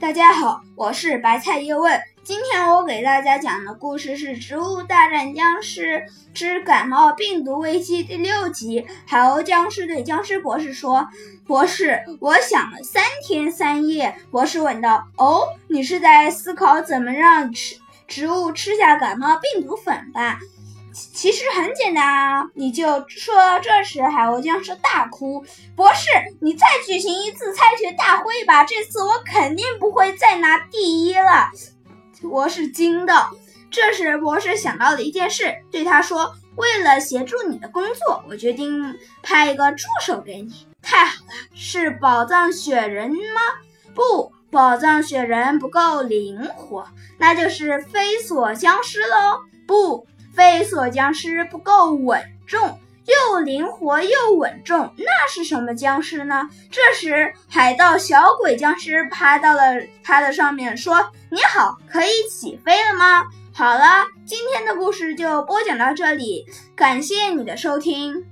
大家好，我是白菜叶问。今天我给大家讲的故事是《植物大战僵尸之感冒病毒危机》第六集。海鸥僵尸对僵尸博士说：“博士，我想了三天三夜。”博士问道：“哦，你是在思考怎么让吃植物吃下感冒病毒粉吧？”其实很简单啊，你就说这时，海鸥僵尸大哭：“博士，你再举行一次猜拳大会吧！这次我肯定不会再拿第一了。”博士惊的。这时，博士想到了一件事，对他说：“为了协助你的工作，我决定派一个助手给你。”太好了，是宝藏雪人吗？不，宝藏雪人不够灵活，那就是飞索僵尸喽。不。飞索僵尸不够稳重，又灵活又稳重，那是什么僵尸呢？这时，海盗小鬼僵尸趴到了他的上面，说：“你好，可以起飞了吗？”好了，今天的故事就播讲到这里，感谢你的收听。